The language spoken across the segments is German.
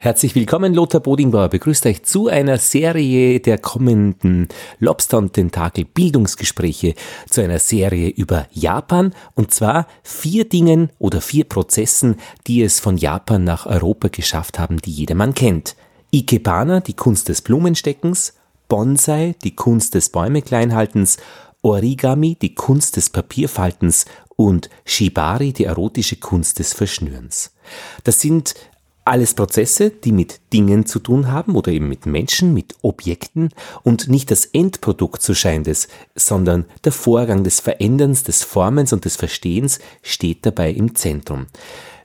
Herzlich willkommen, Lothar Bodingbauer begrüßt euch zu einer Serie der kommenden Lobster und Tentakel Bildungsgespräche, zu einer Serie über Japan und zwar vier Dingen oder vier Prozessen, die es von Japan nach Europa geschafft haben, die jedermann kennt. Ikebana, die Kunst des Blumensteckens, Bonsai, die Kunst des Bäume kleinhaltens, Origami, die Kunst des Papierfaltens und Shibari, die erotische Kunst des Verschnürens. Das sind alles Prozesse, die mit Dingen zu tun haben oder eben mit Menschen, mit Objekten und nicht das Endprodukt, so scheint es, sondern der Vorgang des Veränderns, des Formens und des Verstehens steht dabei im Zentrum.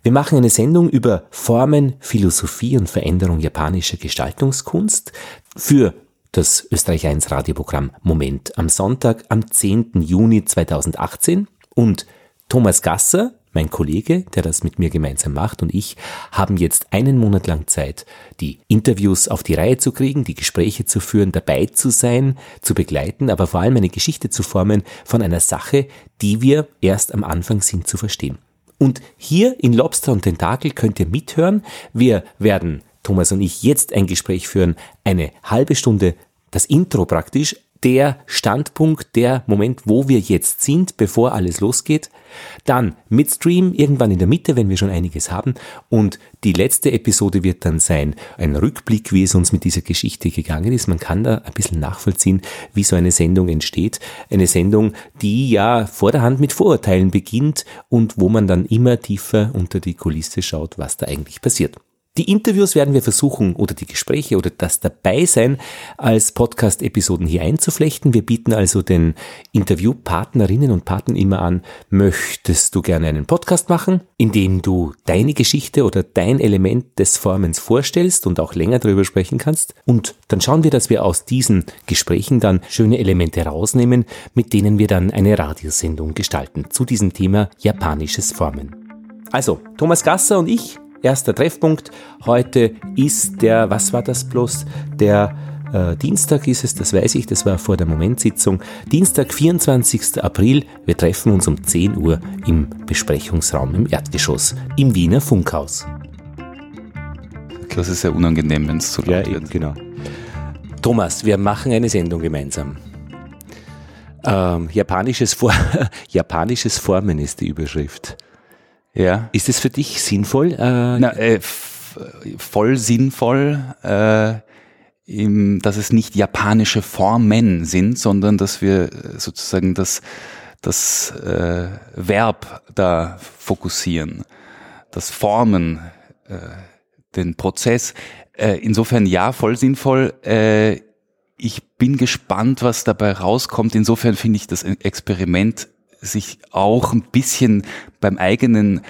Wir machen eine Sendung über Formen, Philosophie und Veränderung japanischer Gestaltungskunst für das Österreich 1 Radioprogramm Moment am Sonntag am 10. Juni 2018 und Thomas Gasser, mein Kollege, der das mit mir gemeinsam macht und ich haben jetzt einen Monat lang Zeit, die Interviews auf die Reihe zu kriegen, die Gespräche zu führen, dabei zu sein, zu begleiten, aber vor allem eine Geschichte zu formen von einer Sache, die wir erst am Anfang sind zu verstehen. Und hier in Lobster und Tentakel könnt ihr mithören. Wir werden, Thomas und ich, jetzt ein Gespräch führen, eine halbe Stunde, das Intro praktisch, der Standpunkt, der Moment, wo wir jetzt sind, bevor alles losgeht. Dann Midstream, irgendwann in der Mitte, wenn wir schon einiges haben. Und die letzte Episode wird dann sein, ein Rückblick, wie es uns mit dieser Geschichte gegangen ist. Man kann da ein bisschen nachvollziehen, wie so eine Sendung entsteht. Eine Sendung, die ja vor der Hand mit Vorurteilen beginnt und wo man dann immer tiefer unter die Kulisse schaut, was da eigentlich passiert. Die Interviews werden wir versuchen oder die Gespräche oder das Dabeisein als Podcast-Episoden hier einzuflechten. Wir bieten also den Interviewpartnerinnen und Partnern immer an, möchtest du gerne einen Podcast machen, in dem du deine Geschichte oder dein Element des Formens vorstellst und auch länger darüber sprechen kannst. Und dann schauen wir, dass wir aus diesen Gesprächen dann schöne Elemente rausnehmen, mit denen wir dann eine Radiosendung gestalten zu diesem Thema japanisches Formen. Also, Thomas Gasser und ich erster Treffpunkt. Heute ist der, was war das bloß? Der äh, Dienstag ist es, das weiß ich, das war vor der Momentsitzung. Dienstag, 24. April. Wir treffen uns um 10 Uhr im Besprechungsraum im Erdgeschoss im Wiener Funkhaus. Das ist sehr unangenehm, wenn es zu laut ja, wird. Genau. Thomas, wir machen eine Sendung gemeinsam. Ähm, japanisches, Vor japanisches Formen ist die Überschrift. Ja. Ist es für dich sinnvoll? Äh, Na, äh, voll sinnvoll, äh, im, dass es nicht japanische Formen sind, sondern dass wir sozusagen das, das äh, Verb da fokussieren, das Formen, äh, den Prozess. Äh, insofern ja, voll sinnvoll. Äh, ich bin gespannt, was dabei rauskommt. Insofern finde ich das Experiment sich auch ein bisschen beim eigenen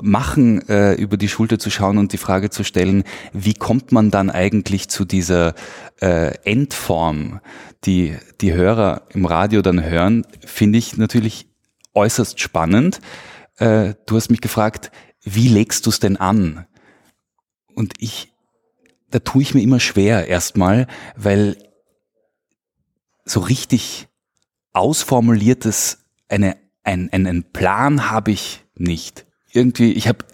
Machen äh, über die Schulter zu schauen und die Frage zu stellen, wie kommt man dann eigentlich zu dieser äh, Endform, die die Hörer im Radio dann hören, finde ich natürlich äußerst spannend. Äh, du hast mich gefragt, wie legst du es denn an? Und ich, da tue ich mir immer schwer erstmal, weil so richtig ausformuliertes eine, ein, einen Plan habe ich nicht. Irgendwie, ich habe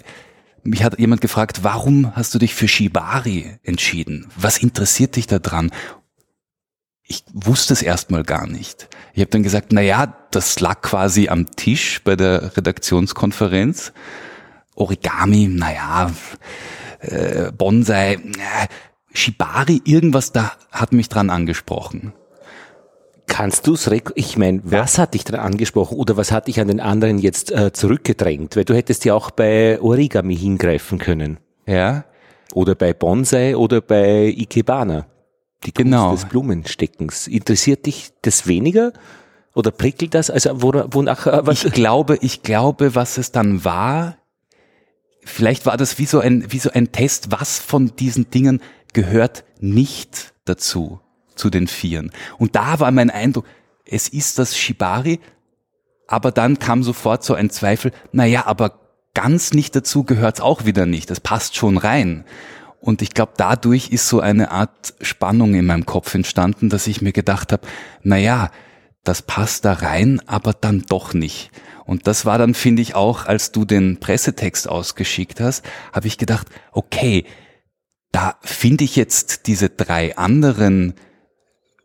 mich hat jemand gefragt, warum hast du dich für Shibari entschieden? Was interessiert dich da dran? Ich wusste es erstmal gar nicht. Ich habe dann gesagt, na ja, das lag quasi am Tisch bei der Redaktionskonferenz. Origami, na ja, äh, Bonsai, äh, Shibari, irgendwas da hat mich dran angesprochen. Kannst du es, ich meine, was hat dich da angesprochen oder was hat dich an den anderen jetzt äh, zurückgedrängt? Weil du hättest ja auch bei Origami hingreifen können. Ja. Oder bei Bonsai oder bei Ikebana. Die Kunst genau. des Blumensteckens. Interessiert dich das weniger? Oder prickelt das? Also wonach? Äh, was? Ich glaube, ich glaube, was es dann war, vielleicht war das wie so ein, wie so ein Test, was von diesen Dingen gehört nicht dazu zu den Vieren. Und da war mein Eindruck, es ist das Shibari, aber dann kam sofort so ein Zweifel, naja, aber ganz nicht dazu gehört's auch wieder nicht, das passt schon rein. Und ich glaube, dadurch ist so eine Art Spannung in meinem Kopf entstanden, dass ich mir gedacht habe, naja, das passt da rein, aber dann doch nicht. Und das war dann, finde ich, auch, als du den Pressetext ausgeschickt hast, habe ich gedacht, okay, da finde ich jetzt diese drei anderen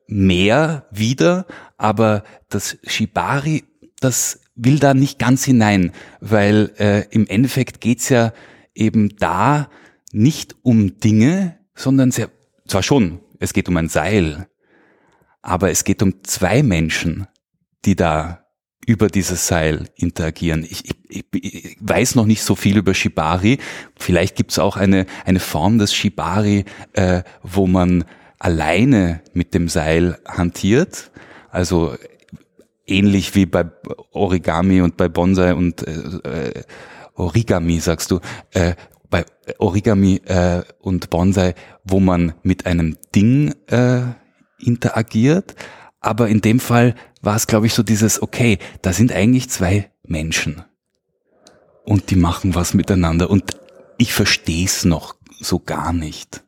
mehr wieder, aber das Shibari, das will da nicht ganz hinein, weil äh, im Endeffekt geht's ja eben da nicht um Dinge, sondern sehr, zwar schon, es geht um ein Seil, aber es geht um zwei Menschen, die da über dieses Seil interagieren. Ich, ich, ich weiß noch nicht so viel über Shibari. Vielleicht gibt es auch eine, eine Form des Shibari, äh, wo man alleine mit dem Seil hantiert. Also ähnlich wie bei Origami und bei Bonsai und äh, äh Origami, sagst du, äh, bei Origami äh, und Bonsai, wo man mit einem Ding äh, interagiert. Aber in dem Fall war es, glaube ich, so dieses, okay, da sind eigentlich zwei Menschen und die machen was miteinander und ich verstehe es noch so gar nicht.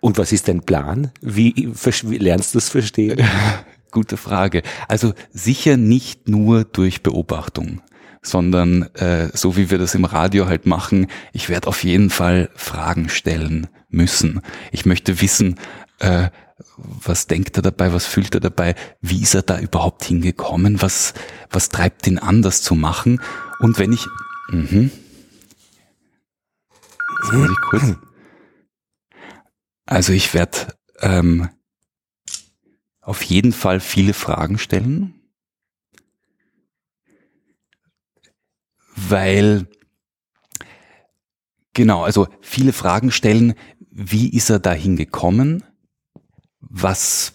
Und was ist dein Plan? Wie, wie lernst du es verstehen? Gute Frage. Also sicher nicht nur durch Beobachtung, sondern äh, so wie wir das im Radio halt machen, ich werde auf jeden Fall Fragen stellen müssen. Ich möchte wissen, äh, was denkt er dabei, was fühlt er dabei, wie ist er da überhaupt hingekommen, was, was treibt ihn an, das zu machen. Und wenn ich, mhm. Jetzt muss ich kurz. Also ich werde ähm, auf jeden Fall viele Fragen stellen, weil genau, also viele Fragen stellen, wie ist er dahin gekommen? Was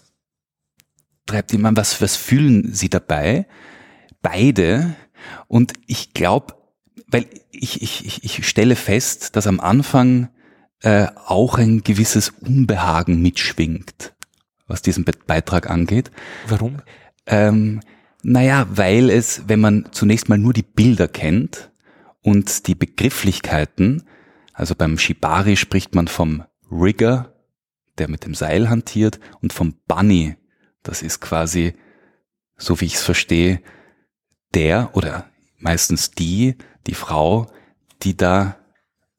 treibt ihn an? Was, was fühlen sie dabei? Beide. Und ich glaube, weil ich, ich, ich stelle fest, dass am Anfang äh, auch ein gewisses Unbehagen mitschwingt was diesen Beitrag angeht. Warum? Ähm, naja, weil es, wenn man zunächst mal nur die Bilder kennt und die Begrifflichkeiten, also beim Shibari spricht man vom Rigger, der mit dem Seil hantiert, und vom Bunny, das ist quasi, so wie ich es verstehe, der oder meistens die, die Frau, die da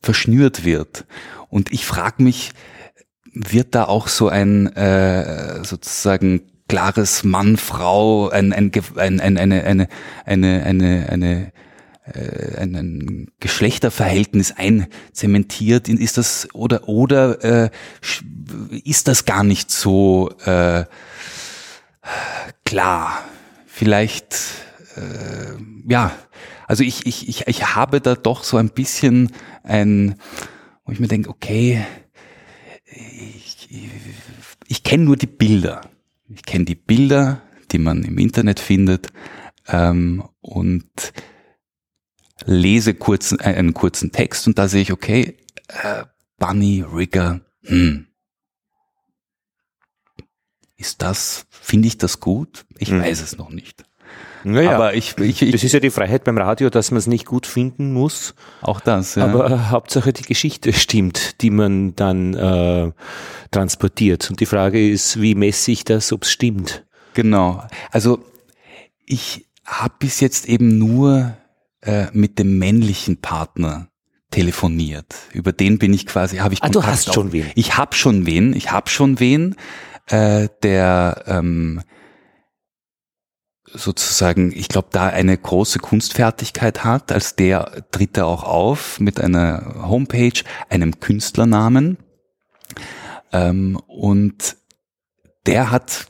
verschnürt wird. Und ich frage mich, wird da auch so ein äh, sozusagen klares Mann, Frau, ein, ein, ein, eine, eine, eine, eine, eine, eine äh, ein Geschlechterverhältnis einzementiert, ist das oder oder äh, ist das gar nicht so äh, klar? Vielleicht äh, ja, also ich, ich, ich, ich habe da doch so ein bisschen ein, wo ich mir denke, okay, ich, ich, ich kenne nur die Bilder. Ich kenne die Bilder, die man im Internet findet ähm, und lese kurz, äh, einen kurzen Text und da sehe ich, okay, äh, Bunny Rigger, hm. Ist das, finde ich das gut? Ich hm. weiß es noch nicht. Naja, aber ich, ich, ich, das ist ja die Freiheit beim Radio, dass man es nicht gut finden muss. Auch das, ja. Aber äh, Hauptsache die Geschichte stimmt, die man dann äh, transportiert. Und die Frage ist, wie messe ich das, ob es stimmt? Genau. Also ich habe bis jetzt eben nur äh, mit dem männlichen Partner telefoniert. Über den bin ich quasi, habe ich ah, Kontakt du hast auf. schon wen. Ich habe schon wen, ich habe schon wen, äh, der ähm, sozusagen, ich glaube, da eine große Kunstfertigkeit hat. Als der tritt er auch auf mit einer Homepage, einem Künstlernamen. Ähm, und der hat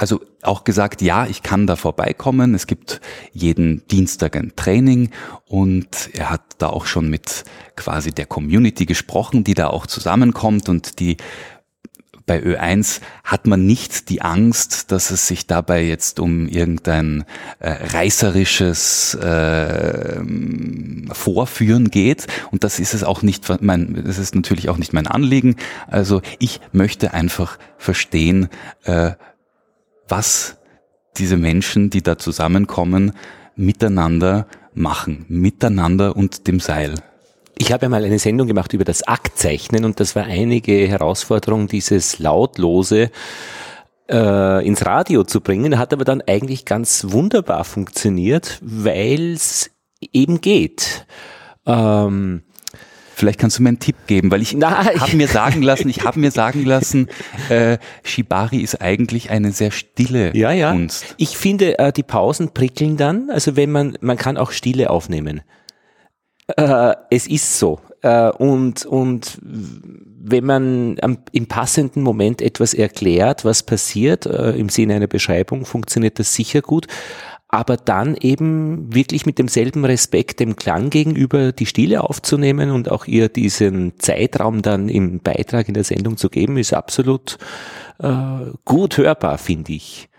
also auch gesagt, ja, ich kann da vorbeikommen. Es gibt jeden Dienstag ein Training und er hat da auch schon mit quasi der Community gesprochen, die da auch zusammenkommt und die bei Ö1 hat man nicht die Angst, dass es sich dabei jetzt um irgendein äh, reißerisches äh, Vorführen geht. Und das ist es auch nicht mein, das ist natürlich auch nicht mein Anliegen. Also ich möchte einfach verstehen, äh, was diese Menschen, die da zusammenkommen, miteinander machen, miteinander und dem Seil. Ich habe ja mal eine Sendung gemacht über das Aktzeichnen und das war einige Herausforderung, dieses lautlose äh, ins Radio zu bringen. Hat aber dann eigentlich ganz wunderbar funktioniert, weil es eben geht. Ähm, Vielleicht kannst du mir einen Tipp geben, weil ich habe mir sagen lassen, ich habe mir sagen lassen, äh, Shibari ist eigentlich eine sehr stille ja, ja. Kunst. Ich finde, äh, die Pausen prickeln dann. Also wenn man, man kann auch Stille aufnehmen. Äh, es ist so. Äh, und, und wenn man am, im passenden Moment etwas erklärt, was passiert, äh, im Sinne einer Beschreibung, funktioniert das sicher gut aber dann eben wirklich mit demselben Respekt dem Klang gegenüber die Stille aufzunehmen und auch ihr diesen Zeitraum dann im Beitrag in der Sendung zu geben, ist absolut äh, gut hörbar, finde ich.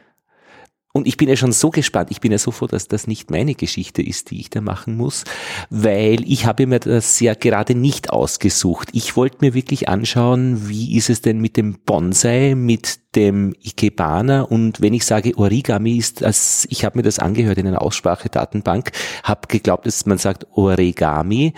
Und ich bin ja schon so gespannt, ich bin ja so froh, dass das nicht meine Geschichte ist, die ich da machen muss, weil ich habe mir das ja gerade nicht ausgesucht. Ich wollte mir wirklich anschauen, wie ist es denn mit dem Bonsai, mit dem Ikebana? Und wenn ich sage Origami ist das, ich habe mir das angehört in einer Aussprachedatenbank, habe geglaubt, dass man sagt Origami.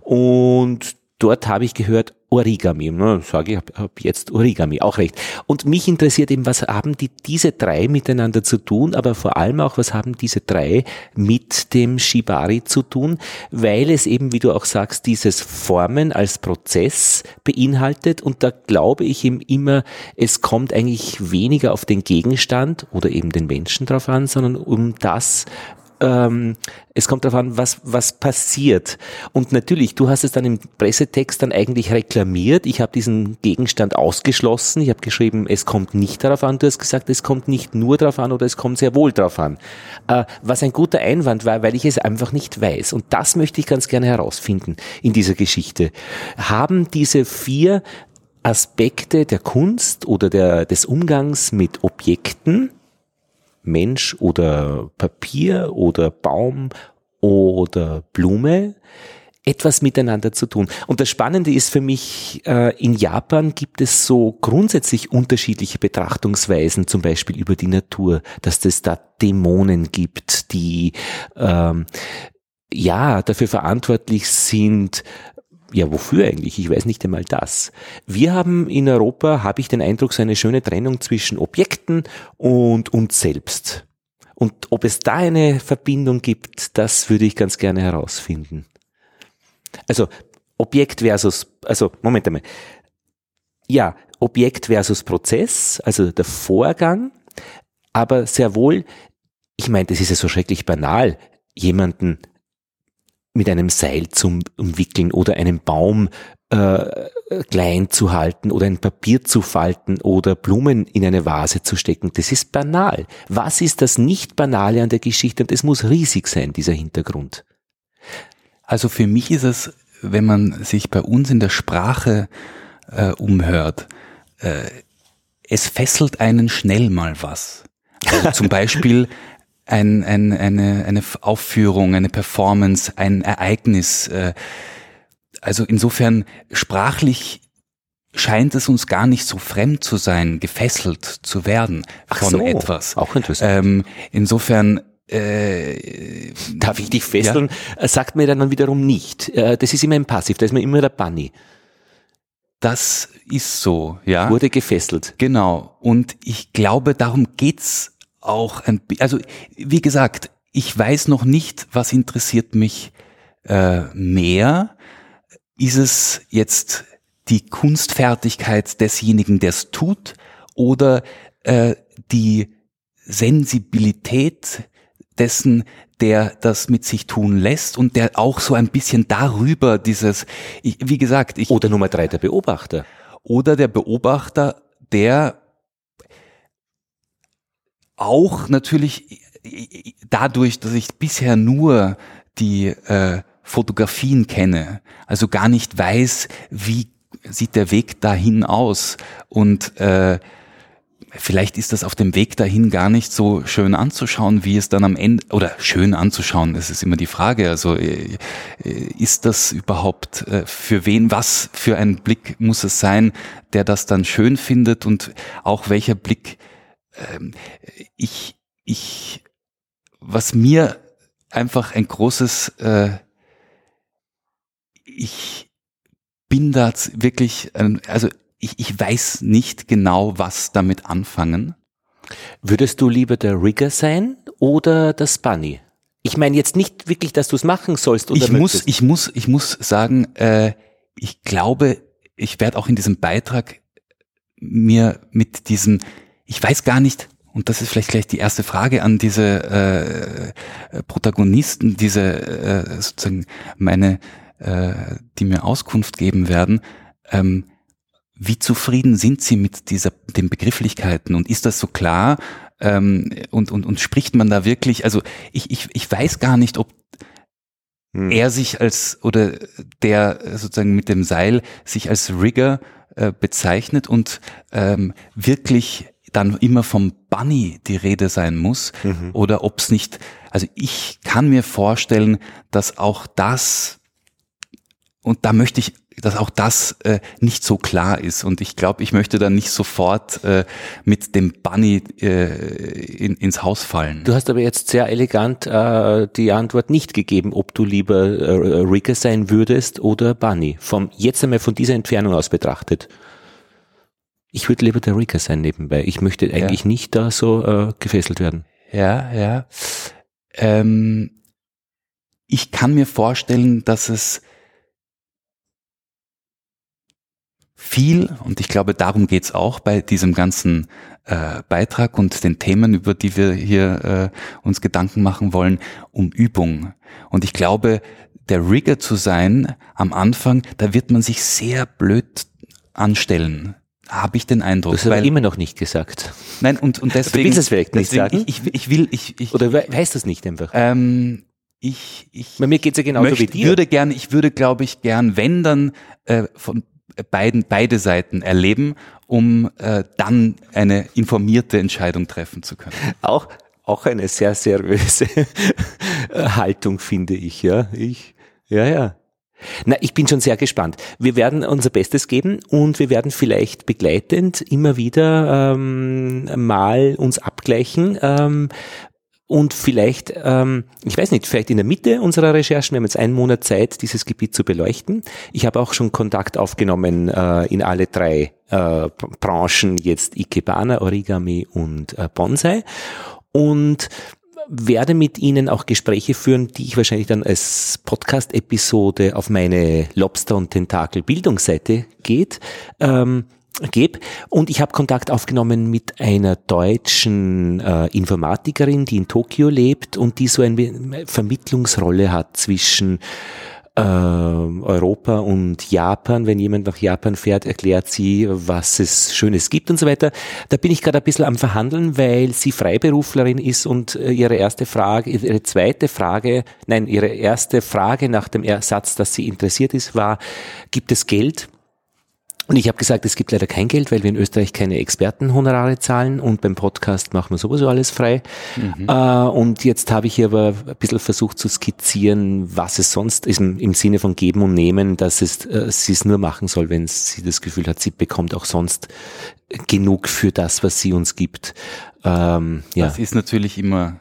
Und dort habe ich gehört Origami. Ne, sage ich, habe hab jetzt Origami, auch recht. Und mich interessiert eben, was haben die diese drei miteinander zu tun, aber vor allem auch, was haben diese drei mit dem Shibari zu tun, weil es eben, wie du auch sagst, dieses Formen als Prozess beinhaltet und da glaube ich eben immer, es kommt eigentlich weniger auf den Gegenstand oder eben den Menschen drauf an, sondern um das, ähm, es kommt darauf an, was, was passiert. Und natürlich, du hast es dann im Pressetext dann eigentlich reklamiert. Ich habe diesen Gegenstand ausgeschlossen. Ich habe geschrieben, es kommt nicht darauf an. Du hast gesagt, es kommt nicht nur darauf an oder es kommt sehr wohl darauf an. Äh, was ein guter Einwand war, weil ich es einfach nicht weiß. Und das möchte ich ganz gerne herausfinden in dieser Geschichte. Haben diese vier Aspekte der Kunst oder der, des Umgangs mit Objekten, Mensch oder Papier oder Baum oder Blume etwas miteinander zu tun. Und das Spannende ist für mich, äh, in Japan gibt es so grundsätzlich unterschiedliche Betrachtungsweisen, zum Beispiel über die Natur, dass es da Dämonen gibt, die ähm, ja dafür verantwortlich sind, ja, wofür eigentlich? Ich weiß nicht einmal das. Wir haben in Europa, habe ich den Eindruck, so eine schöne Trennung zwischen Objekten und uns selbst. Und ob es da eine Verbindung gibt, das würde ich ganz gerne herausfinden. Also Objekt versus, also Moment einmal. Ja, Objekt versus Prozess, also der Vorgang, aber sehr wohl, ich meine, das ist ja so schrecklich banal, jemanden mit einem Seil zu umwickeln oder einen Baum äh, klein zu halten oder ein Papier zu falten oder Blumen in eine Vase zu stecken. Das ist banal. Was ist das nicht Banale an der Geschichte? Und es muss riesig sein, dieser Hintergrund. Also für mich ist es, wenn man sich bei uns in der Sprache äh, umhört, äh, es fesselt einen schnell mal was. Also zum Beispiel ein, ein, eine, eine Aufführung, eine Performance, ein Ereignis. Äh, also insofern sprachlich scheint es uns gar nicht so fremd zu sein, gefesselt zu werden von so, etwas. Auch interessant. Ähm, insofern äh, Darf ich dich fesseln? Ja? Äh, sagt mir dann wiederum nicht. Äh, das ist immer ein Passiv, da ist mir immer der Bunny. Das ist so, ja. Wurde gefesselt. Genau. Und ich glaube, darum geht's auch ein, also wie gesagt, ich weiß noch nicht, was interessiert mich äh, mehr. Ist es jetzt die Kunstfertigkeit desjenigen, der es tut, oder äh, die Sensibilität dessen, der das mit sich tun lässt und der auch so ein bisschen darüber dieses, ich, wie gesagt, ich. Oder Nummer drei, der Beobachter. Oder der Beobachter, der auch natürlich dadurch, dass ich bisher nur die äh, Fotografien kenne, also gar nicht weiß, wie sieht der Weg dahin aus. Und äh, vielleicht ist das auf dem Weg dahin gar nicht so schön anzuschauen, wie es dann am Ende, oder schön anzuschauen, das ist immer die Frage, also äh, ist das überhaupt äh, für wen, was für ein Blick muss es sein, der das dann schön findet? Und auch welcher Blick ähm, ich, ich, was mir einfach ein großes, äh, ich bin da wirklich, also ich, ich weiß nicht genau, was damit anfangen. Würdest du lieber der Rigger sein oder das Bunny? Ich meine jetzt nicht wirklich, dass du es machen sollst. Oder ich muss, ich muss, ich muss sagen, äh, ich glaube, ich werde auch in diesem Beitrag mir mit diesem, ich weiß gar nicht, und das ist vielleicht gleich die erste Frage an diese äh, Protagonisten, diese äh, sozusagen meine, äh, die mir Auskunft geben werden. Ähm, wie zufrieden sind Sie mit dieser, den Begrifflichkeiten und ist das so klar? Ähm, und, und, und spricht man da wirklich, also ich, ich, ich weiß gar nicht, ob hm. er sich als oder der sozusagen mit dem Seil sich als Rigger äh, bezeichnet und ähm, wirklich dann immer vom Bunny die Rede sein muss mhm. oder ob es nicht, also ich kann mir vorstellen, dass auch das und da möchte ich dass auch das äh, nicht so klar ist. Und ich glaube, ich möchte dann nicht sofort äh, mit dem Bunny äh, in, ins Haus fallen. Du hast aber jetzt sehr elegant äh, die Antwort nicht gegeben, ob du lieber äh, Rigger sein würdest oder Bunny. Vom, jetzt einmal von dieser Entfernung aus betrachtet. Ich würde lieber der Rigger sein nebenbei. Ich möchte eigentlich ja. nicht da so äh, gefesselt werden. Ja, ja. Ähm, ich kann mir vorstellen, dass es viel, und ich glaube, darum geht's auch bei diesem ganzen äh, Beitrag und den Themen, über die wir hier äh, uns Gedanken machen wollen, um Übung. Und ich glaube, der Rigger zu sein am Anfang, da wird man sich sehr blöd anstellen. Habe ich den Eindruck. Das hast du immer noch nicht gesagt. Nein, und, und deswegen. Du willst es vielleicht nicht sagen? Ich, ich, ich will, ich, ich. Oder weißt du es nicht einfach? Ähm, ich, ich. Bei mir geht's ja genauso möchte, wie dir. würde gern, ich würde, glaube ich, gern, wenn dann, äh, von beiden, beide Seiten erleben, um äh, dann eine informierte Entscheidung treffen zu können. Auch, auch eine sehr seriöse Haltung, finde ich, ja. Ich, ja, ja. Na, ich bin schon sehr gespannt. Wir werden unser Bestes geben und wir werden vielleicht begleitend immer wieder ähm, mal uns abgleichen, ähm, und vielleicht, ähm, ich weiß nicht, vielleicht in der Mitte unserer Recherchen, wir haben jetzt einen Monat Zeit, dieses Gebiet zu beleuchten. Ich habe auch schon Kontakt aufgenommen äh, in alle drei äh, Branchen, jetzt Ikebana, Origami und äh, Bonsai. Und werde mit Ihnen auch Gespräche führen, die ich wahrscheinlich dann als Podcast-Episode auf meine Lobster- und Tentakel-Bildungsseite geht. Ähm, gebe. Und ich habe Kontakt aufgenommen mit einer deutschen äh, Informatikerin, die in Tokio lebt und die so eine Vermittlungsrolle hat zwischen äh, Europa und Japan. Wenn jemand nach Japan fährt, erklärt sie, was es Schönes gibt und so weiter. Da bin ich gerade ein bisschen am Verhandeln, weil sie Freiberuflerin ist und äh, ihre erste Frage, ihre zweite Frage, nein, ihre erste Frage nach dem Ersatz, dass sie interessiert ist, war, gibt es Geld? Und ich habe gesagt, es gibt leider kein Geld, weil wir in Österreich keine Expertenhonorare zahlen und beim Podcast machen wir sowieso alles frei. Mhm. Äh, und jetzt habe ich hier aber ein bisschen versucht zu skizzieren, was es sonst ist im, Sinne von geben und nehmen, dass es äh, sie es nur machen soll, wenn sie das Gefühl hat, sie bekommt auch sonst genug für das, was sie uns gibt. Ähm, ja. Das ist natürlich immer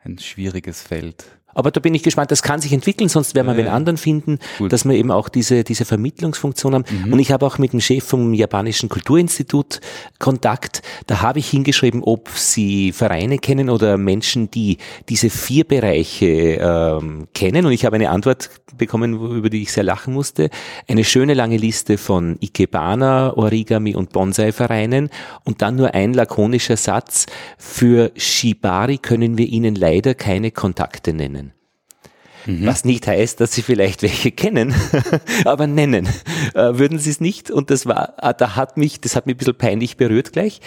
ein schwieriges Feld. Aber da bin ich gespannt, das kann sich entwickeln, sonst werden wir ja, wen anderen finden, gut. dass wir eben auch diese, diese Vermittlungsfunktion haben. Mhm. Und ich habe auch mit dem Chef vom Japanischen Kulturinstitut Kontakt. Da habe ich hingeschrieben, ob Sie Vereine kennen oder Menschen, die diese vier Bereiche ähm, kennen. Und ich habe eine Antwort bekommen, über die ich sehr lachen musste. Eine schöne lange Liste von Ikebana, Origami und Bonsai-Vereinen und dann nur ein lakonischer Satz. Für Shibari können wir Ihnen leider keine Kontakte nennen. Mhm. Was nicht heißt, dass Sie vielleicht welche kennen, aber nennen. Äh, würden Sie es nicht? Und das war, ah, da hat mich, das hat mich ein bisschen peinlich berührt gleich.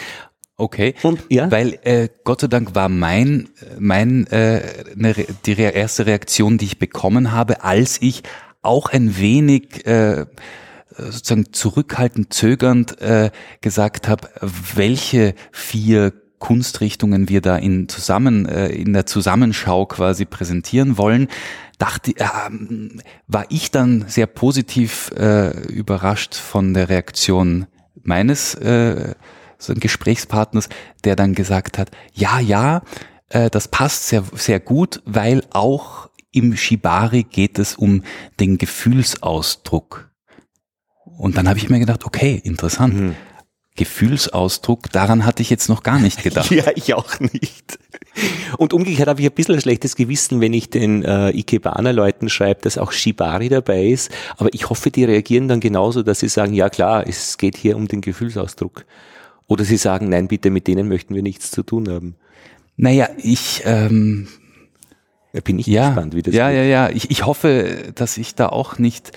Okay, und, ja? weil äh, Gott sei Dank war mein, mein äh, ne, die erste Reaktion, die ich bekommen habe, als ich auch ein wenig äh, sozusagen zurückhaltend, zögernd äh, gesagt habe, welche vier Kunstrichtungen wir da in zusammen äh, in der Zusammenschau quasi präsentieren wollen, dachte, äh, war ich dann sehr positiv äh, überrascht von der Reaktion meines äh, so ein Gesprächspartners, der dann gesagt hat, ja, ja, äh, das passt sehr, sehr gut, weil auch im Shibari geht es um den Gefühlsausdruck. Und dann habe ich mir gedacht, okay, interessant. Mhm. Gefühlsausdruck, daran hatte ich jetzt noch gar nicht gedacht. ja, ich auch nicht. Und umgekehrt habe ich ein bisschen ein schlechtes Gewissen, wenn ich den äh, Ikebana-Leuten schreibe, dass auch Shibari dabei ist. Aber ich hoffe, die reagieren dann genauso, dass sie sagen, ja klar, es geht hier um den Gefühlsausdruck. Oder sie sagen, nein, bitte, mit denen möchten wir nichts zu tun haben. Naja, ich ähm, Da bin ich ja, gespannt, wie das ja, wird. ja, ja. Ich, ich hoffe, dass ich da auch nicht.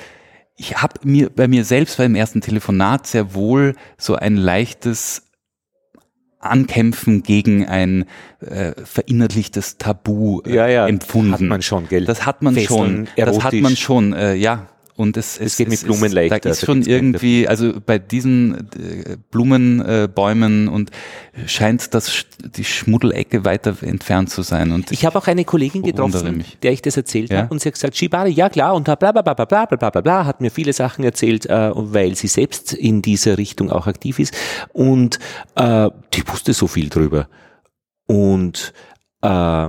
Ich habe mir bei mir selbst beim ersten Telefonat sehr wohl so ein leichtes Ankämpfen gegen ein äh, verinnerlichtes Tabu äh, Ja, ja, empfunden. hat man schon, gell? Das hat man Fesseln, schon. Das hat man erotisch. schon, äh, ja. Und es, es, geht mit es Blumen ist, leichter, Da ist da schon irgendwie, also bei diesen äh, Blumenbäumen äh, und scheint das die Schmuddelecke weiter entfernt zu sein. Und Ich habe auch eine Kollegin getroffen, mich. der ich das erzählt Ja? habe und sie hat gesagt, Shibari, ja klar, und bla bla bla bla bla bla bla bla bla, hat mir viele Sachen erzählt, äh, weil sie selbst in dieser Richtung auch aktiv ist und äh, die wusste so viel drüber. Und äh,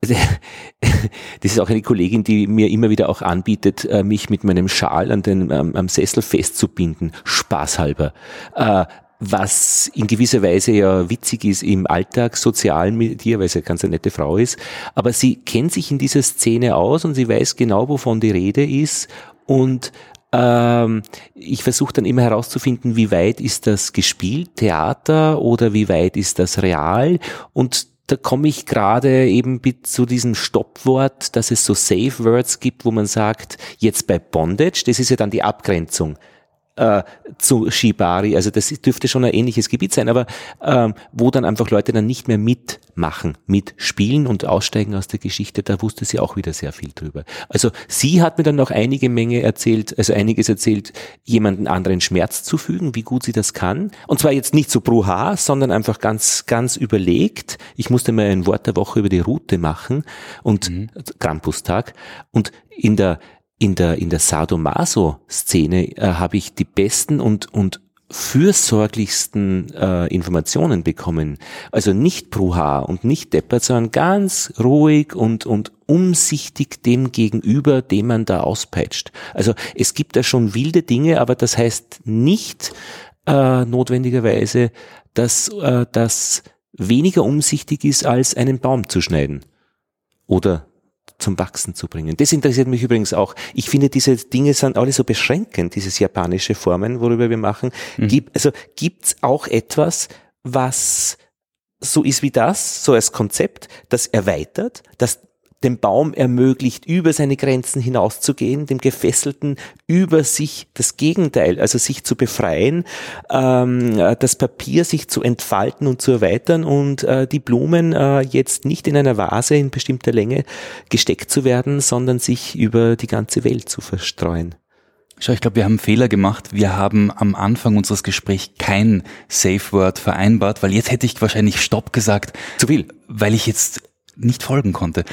das ist auch eine Kollegin, die mir immer wieder auch anbietet, äh, mich mit meinem Schal an den, am Sessel festzubinden, spaßhalber. Äh, was in gewisser Weise ja witzig ist im Alltag sozial mit ihr, weil sie eine ganz nette Frau ist. Aber sie kennt sich in dieser Szene aus und sie weiß genau, wovon die Rede ist. Und ähm, ich versuche dann immer herauszufinden, wie weit ist das gespielt, Theater oder wie weit ist das real. Und da komme ich gerade eben zu diesem Stoppwort, dass es so Safe Words gibt, wo man sagt, jetzt bei Bondage, das ist ja dann die Abgrenzung äh, zu Shibari, also das dürfte schon ein ähnliches Gebiet sein, aber ähm, wo dann einfach Leute dann nicht mehr mitmachen, mitspielen und aussteigen aus der Geschichte, da wusste sie auch wieder sehr viel drüber. Also sie hat mir dann noch einige Menge erzählt, also einiges erzählt, jemanden anderen Schmerz zufügen, wie gut sie das kann. Und zwar jetzt nicht so bruha, sondern einfach ganz, ganz überlegt. Ich musste mal ein Wort der Woche über die Route machen und Krampustag und in der in der, in der Sadomaso-Szene äh, habe ich die besten und, und fürsorglichsten äh, Informationen bekommen. Also nicht bruha und nicht deppert, sondern ganz ruhig und, und umsichtig dem gegenüber, dem man da auspeitscht. Also es gibt da schon wilde Dinge, aber das heißt nicht äh, notwendigerweise, dass äh, das weniger umsichtig ist, als einen Baum zu schneiden. Oder zum Wachsen zu bringen. Das interessiert mich übrigens auch. Ich finde, diese Dinge sind alle so beschränkend, dieses japanische Formen, worüber wir machen. Gibt, also gibt's auch etwas, was so ist wie das, so als Konzept, das erweitert, das dem Baum ermöglicht, über seine Grenzen hinauszugehen, dem Gefesselten über sich das Gegenteil, also sich zu befreien, ähm, das Papier sich zu entfalten und zu erweitern und äh, die Blumen äh, jetzt nicht in einer Vase in bestimmter Länge gesteckt zu werden, sondern sich über die ganze Welt zu verstreuen. Schau, ich glaube, wir haben einen Fehler gemacht. Wir haben am Anfang unseres Gesprächs kein Safe Word vereinbart, weil jetzt hätte ich wahrscheinlich Stopp gesagt. Zu viel. Weil ich jetzt nicht folgen konnte.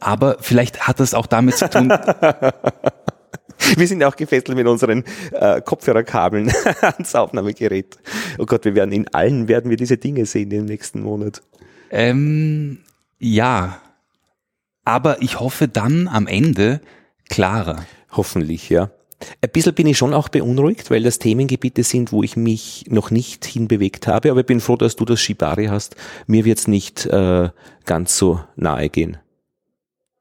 Aber vielleicht hat das auch damit zu tun, Wir sind auch gefesselt mit unseren äh, Kopfhörerkabeln ans Aufnahmegerät. Oh Gott, wir werden in allen werden wir diese Dinge sehen im nächsten Monat. ähm, ja. Aber ich hoffe dann am Ende klarer. Hoffentlich, ja. Ein bisschen bin ich schon auch beunruhigt, weil das Themengebiete sind, wo ich mich noch nicht hinbewegt habe. Aber ich bin froh, dass du das Shibari hast. Mir wird's nicht äh, ganz so nahe gehen.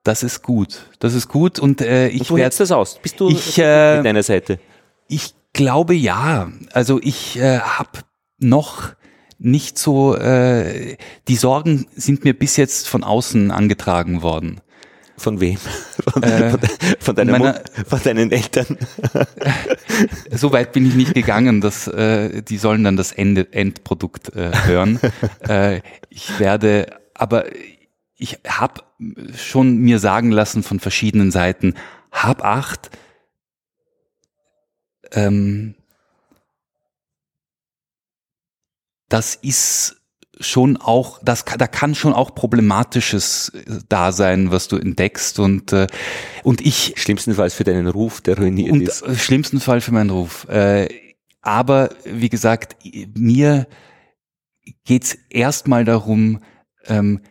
Das ist gut. Das ist gut und äh, ich Und du das aus. Bist du Ich, äh, mit deiner Seite? Ich glaube ja. Also ich äh, habe noch nicht so, äh, die Sorgen sind mir bis jetzt von außen angetragen worden. Von wem? Von, Äh, von, von, deiner meiner- Mut, von deinen Eltern? So weit bin ich nicht gegangen, dass äh, die sollen dann das Ende, Endprodukt äh, hören. äh, ich werde, aber ich habe schon mir sagen lassen von verschiedenen Seiten, hab acht, ähm, das ist schon auch, das da kann schon auch problematisches äh, da sein, was du entdeckst und äh, und ich Schlimmstenfalls für deinen Ruf, der ruiniert und ist. im schlimmsten Fall für meinen Ruf. Äh, aber wie gesagt, mir geht's erstmal darum, ähm,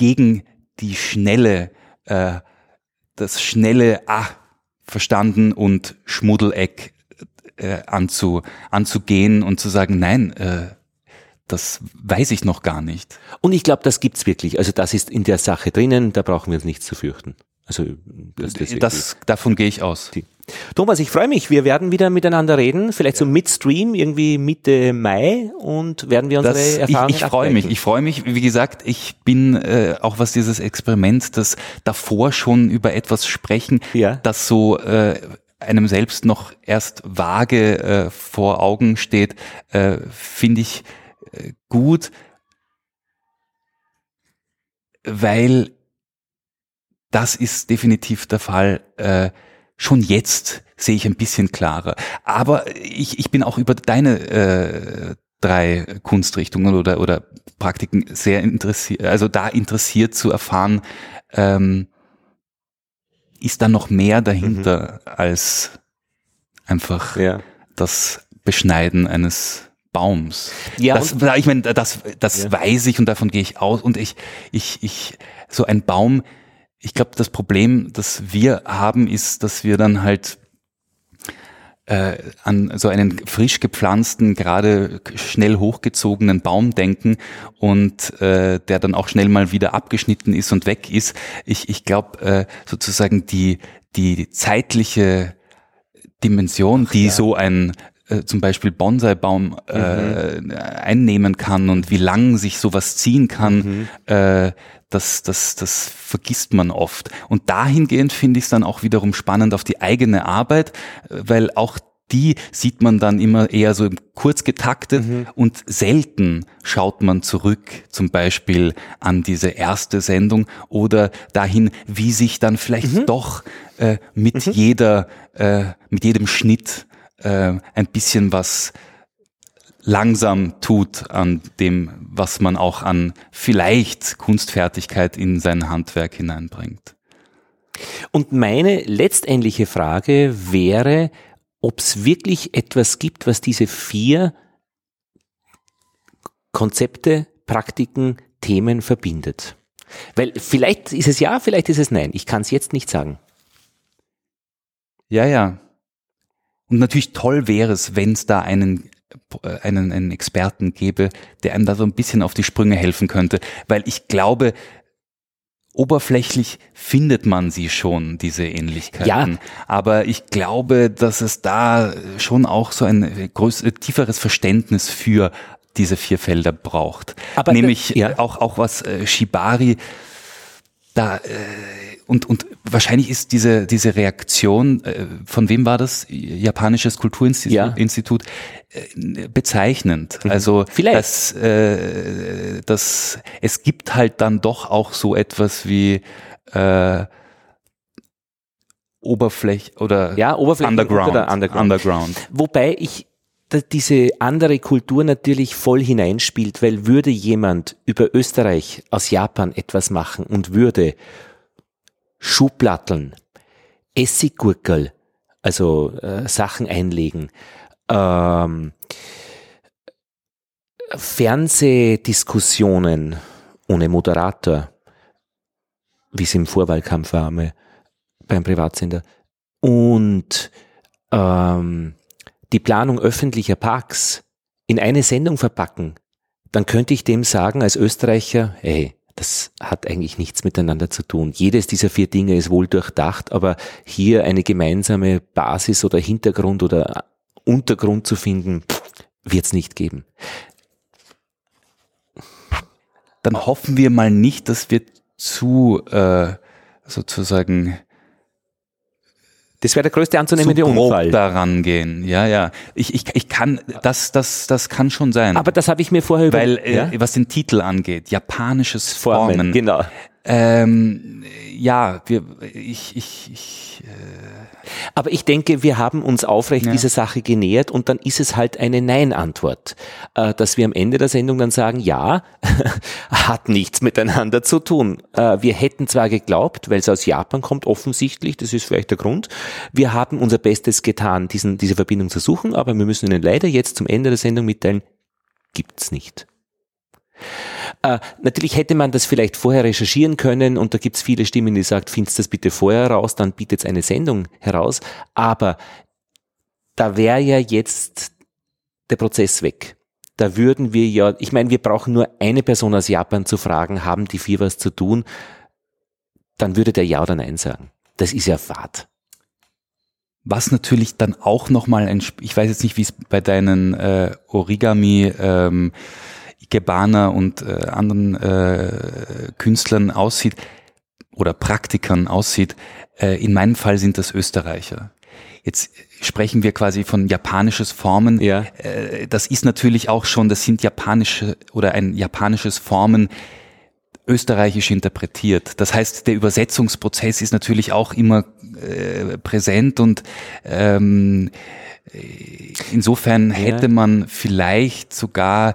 gegen die schnelle, äh, das schnelle Ah verstanden und Schmuddeleck äh, anzu, anzugehen und zu sagen, nein, äh, das weiß ich noch gar nicht. Und ich glaube, das gibt's wirklich. Also das ist in der Sache drinnen, da brauchen wir uns nichts zu fürchten. Also das, das, davon gehe ich aus. Thomas, ich freue mich. Wir werden wieder miteinander reden, vielleicht so midstream, irgendwie Mitte Mai und werden wir unsere das, Erfahrungen Ich, ich freue mich. Ich freue mich. Wie gesagt, ich bin äh, auch was dieses Experiment, das davor schon über etwas sprechen, ja. das so äh, einem selbst noch erst vage äh, vor Augen steht, äh, finde ich äh, gut, weil das ist definitiv der Fall. Äh, schon jetzt sehe ich ein bisschen klarer. Aber ich, ich bin auch über deine äh, drei Kunstrichtungen oder, oder Praktiken sehr interessiert, also da interessiert zu erfahren, ähm, ist da noch mehr dahinter mhm. als einfach ja. das Beschneiden eines Baums. Ja, das, ich meine, das, das ja. weiß ich und davon gehe ich aus. Und ich, ich, ich, so ein Baum, ich glaube, das Problem, das wir haben, ist, dass wir dann halt äh, an so einen frisch gepflanzten, gerade schnell hochgezogenen Baum denken und äh, der dann auch schnell mal wieder abgeschnitten ist und weg ist. Ich, ich glaube äh, sozusagen die, die zeitliche Dimension, Ach, die ja. so ein äh, zum Beispiel Bonsai-Baum äh, mhm. einnehmen kann und wie lang sich sowas ziehen kann, mhm. äh, das, das, das vergisst man oft. Und dahingehend finde ich es dann auch wiederum spannend auf die eigene Arbeit, weil auch die sieht man dann immer eher so kurz getaktet mhm. und selten schaut man zurück zum Beispiel an diese erste Sendung oder dahin, wie sich dann vielleicht mhm. doch äh, mit mhm. jeder, äh, mit jedem Schnitt äh, ein bisschen was langsam tut an dem, was man auch an vielleicht Kunstfertigkeit in sein Handwerk hineinbringt. Und meine letztendliche Frage wäre, ob es wirklich etwas gibt, was diese vier Konzepte, Praktiken, Themen verbindet. Weil vielleicht ist es ja, vielleicht ist es nein. Ich kann es jetzt nicht sagen. Ja, ja. Und natürlich toll wäre es, wenn es da einen einen, einen Experten gäbe, der einem da so ein bisschen auf die Sprünge helfen könnte, weil ich glaube, oberflächlich findet man sie schon, diese Ähnlichkeiten. Ja. Aber ich glaube, dass es da schon auch so ein größeres, tieferes Verständnis für diese vier Felder braucht. Aber Nämlich ja. auch, auch was äh, Shibari da äh, und, und wahrscheinlich ist diese, diese Reaktion, äh, von wem war das? Japanisches Kulturinstitut, ja. äh, bezeichnend. Mhm. Also, Vielleicht. Dass, äh, dass es gibt halt dann doch auch so etwas wie äh, Oberfläche oder ja, Oberfläche Underground, oder Underground. Underground. Wobei ich diese andere Kultur natürlich voll hineinspielt, weil würde jemand über Österreich aus Japan etwas machen und würde Schublatteln, Essiggurkel, also äh, Sachen einlegen, ähm, Fernsehdiskussionen ohne Moderator, wie es im Vorwahlkampf war beim Privatsender, und ähm, die Planung öffentlicher Parks in eine Sendung verpacken, dann könnte ich dem sagen als Österreicher, hey, das hat eigentlich nichts miteinander zu tun. Jedes dieser vier Dinge ist wohl durchdacht, aber hier eine gemeinsame Basis oder Hintergrund oder Untergrund zu finden, wird es nicht geben. Dann hoffen wir mal nicht, dass wir zu äh, sozusagen das wäre der größte anzunehmende Unfall. daran gehen. Ja, ja. Ich, ich, ich kann, das, das, das kann schon sein. Aber das habe ich mir vorher über, Weil, äh, ja? was den Titel angeht, japanisches Formen. Formen genau. Ähm, ja, wir, ich, ich, ich äh aber ich denke, wir haben uns aufrecht ja. dieser Sache genähert und dann ist es halt eine Nein-Antwort. Äh, dass wir am Ende der Sendung dann sagen, ja, hat nichts miteinander zu tun. Äh, wir hätten zwar geglaubt, weil es aus Japan kommt, offensichtlich, das ist vielleicht der Grund, wir haben unser Bestes getan, diesen, diese Verbindung zu suchen, aber wir müssen Ihnen leider jetzt zum Ende der Sendung mitteilen, gibt's nicht. Äh, natürlich hätte man das vielleicht vorher recherchieren können und da gibt's viele Stimmen, die sagen, findest das bitte vorher raus, dann bietet eine Sendung heraus. Aber da wäre ja jetzt der Prozess weg. da würden wir ja, ich meine, wir brauchen nur eine Person aus Japan zu fragen, haben die vier was zu tun? Dann würde der Ja oder Nein sagen. Das ist ja Fahrt. Was natürlich dann auch nochmal ein, ich weiß jetzt nicht, wie es bei deinen äh, Origami, ähm, Ikebana und äh, anderen äh, Künstlern aussieht oder Praktikern aussieht. Äh, in meinem Fall sind das Österreicher. Jetzt sprechen wir quasi von japanisches Formen. Ja. Äh, das ist natürlich auch schon, das sind japanische oder ein japanisches Formen österreichisch interpretiert. Das heißt, der Übersetzungsprozess ist natürlich auch immer äh, präsent und ähm, insofern hätte man vielleicht sogar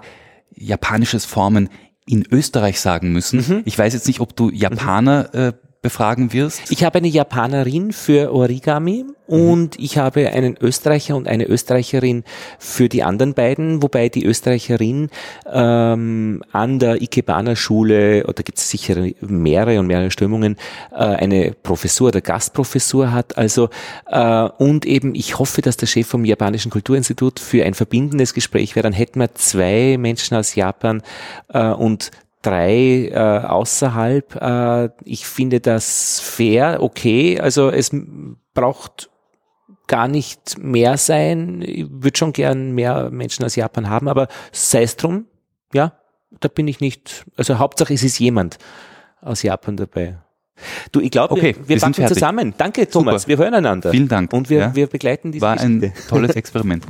japanisches Formen in Österreich sagen müssen. Mhm. Ich weiß jetzt nicht, ob du Japaner äh, befragen wirst? Ich habe eine Japanerin für Origami und mhm. ich habe einen Österreicher und eine Österreicherin für die anderen beiden, wobei die Österreicherin ähm, an der Ikebana Schule, oder gibt es sicher mehrere und mehrere Strömungen, äh, eine Professur oder Gastprofessur hat. Also äh, und eben ich hoffe, dass der Chef vom Japanischen Kulturinstitut für ein verbindendes Gespräch wäre. Dann hätten wir zwei Menschen aus Japan äh, und drei äh, außerhalb. Äh, ich finde das fair, okay. Also es braucht gar nicht mehr sein. Ich würde schon gern mehr Menschen aus Japan haben, aber sei es drum, ja, da bin ich nicht. Also Hauptsache es ist jemand aus Japan dabei. Du, ich glaube, okay, wir, wir, packen zusammen. Danke, Thomas. Super. Wir hören einander. Vielen Dank. Und wir, ja. wir begleiten diese War Geschichte. ein tolles Experiment.